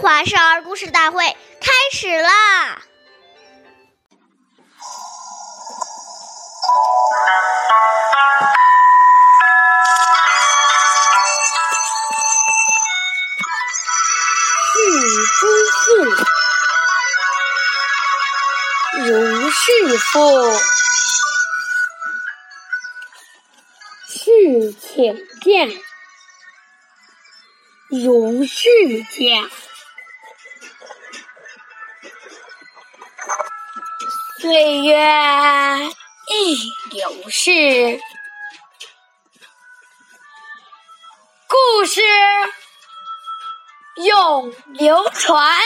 华少儿故事大会开始啦！事之父，如是父。是请见，如是见。岁月易流逝，故事永流传。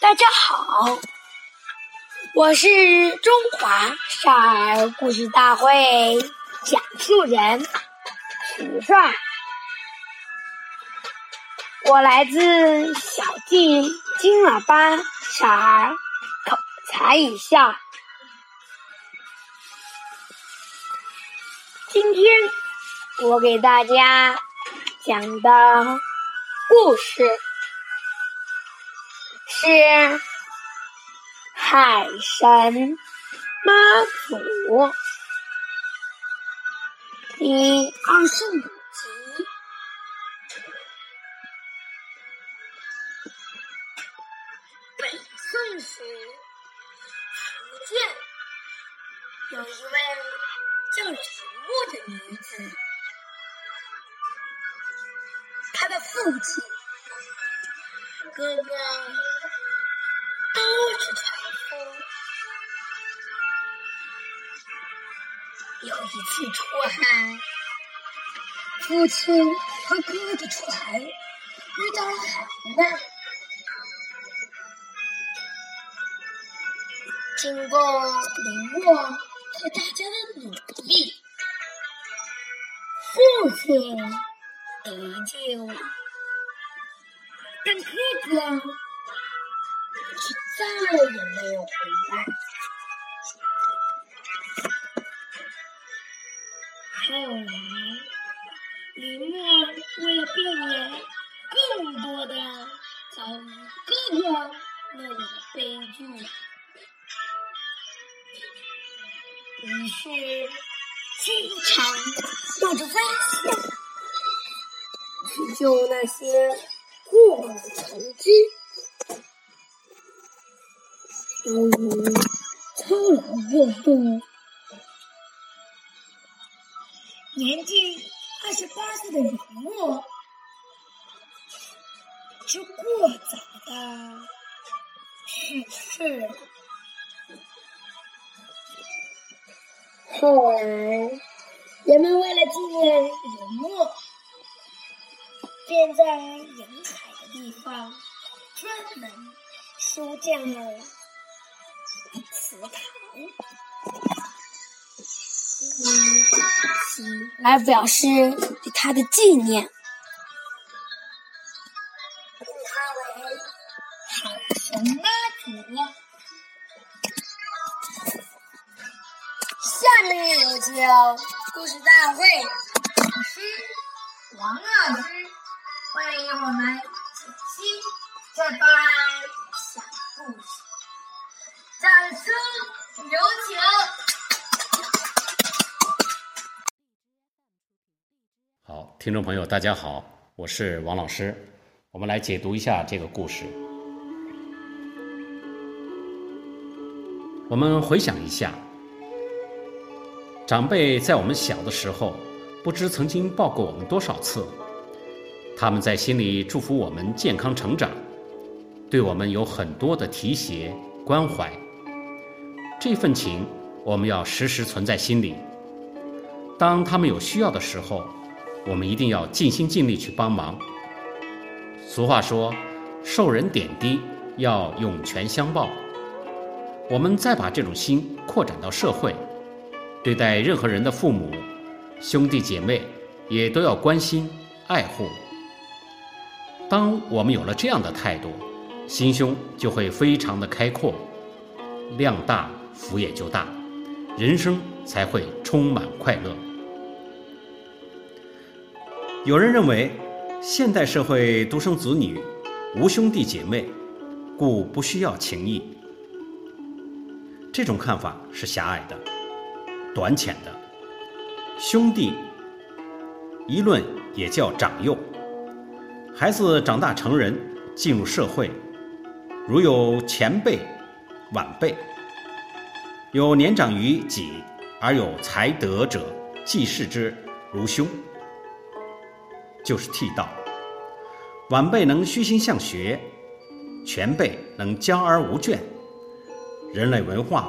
大家好，我是中华少儿故事大会讲述人徐帅。我来自小季金喇叭，小儿口才艺校。今天我给大家讲的故事是海神妈祖第二十五福建有一位叫陈默的女子，她的父亲、哥哥都是船夫。有一次出海，父亲和哥哥的船遇到了海难。经过林默和大家的努力，父亲得救，但哥哥却再也没有回来。后来，林默为了避免更多的遭遇哥哥那样的悲剧。于是，经常冒着危险去救那些过往船只，由于操劳过度，年近二十八岁的林默就过早的去世后来，人们为了纪念林墨，便在沿海的地方专门修建了祠堂，来表示对他的纪念，下面有请故事大会老师王老师欢迎我们解析这段小故事，掌声有请。好，听众朋友，大家好，我是王老师，我们来解读一下这个故事。我们回想一下。长辈在我们小的时候，不知曾经抱过我们多少次。他们在心里祝福我们健康成长，对我们有很多的提携关怀。这份情，我们要时时存在心里。当他们有需要的时候，我们一定要尽心尽力去帮忙。俗话说：“受人点滴，要涌泉相报。”我们再把这种心扩展到社会。对待任何人的父母、兄弟姐妹，也都要关心、爱护。当我们有了这样的态度，心胸就会非常的开阔，量大福也就大，人生才会充满快乐。有人认为，现代社会独生子女无兄弟姐妹，故不需要情谊。这种看法是狭隘的、短浅的。兄弟一论也叫长幼。孩子长大成人，进入社会，如有前辈、晚辈，有年长于己而有才德者，既视之如兄，就是替道。晚辈能虚心向学，前辈能教而无倦，人类文化